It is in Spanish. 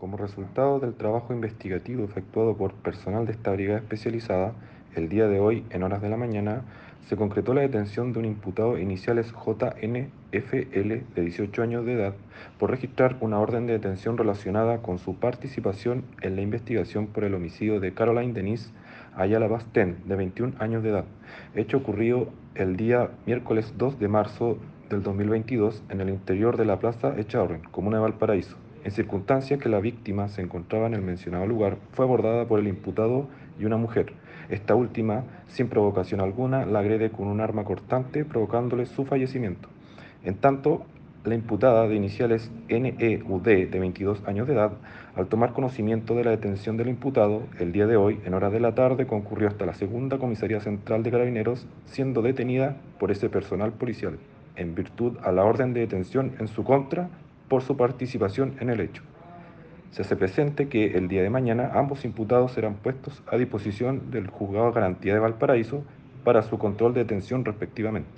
Como resultado del trabajo investigativo efectuado por personal de esta brigada especializada, el día de hoy, en horas de la mañana, se concretó la detención de un imputado iniciales JNFL de 18 años de edad por registrar una orden de detención relacionada con su participación en la investigación por el homicidio de Caroline Denise Ayala Bastén, de 21 años de edad, hecho ocurrido el día miércoles 2 de marzo del 2022 en el interior de la Plaza Echaurren, comuna de Valparaíso. En circunstancias que la víctima se encontraba en el mencionado lugar, fue abordada por el imputado y una mujer. Esta última, sin provocación alguna, la agrede con un arma cortante, provocándole su fallecimiento. En tanto, la imputada de iniciales NEUD, de 22 años de edad, al tomar conocimiento de la detención del imputado, el día de hoy, en horas de la tarde, concurrió hasta la segunda comisaría central de carabineros, siendo detenida por ese personal policial, en virtud a la orden de detención en su contra por su participación en el hecho. Se hace presente que el día de mañana ambos imputados serán puestos a disposición del juzgado de garantía de Valparaíso para su control de detención respectivamente.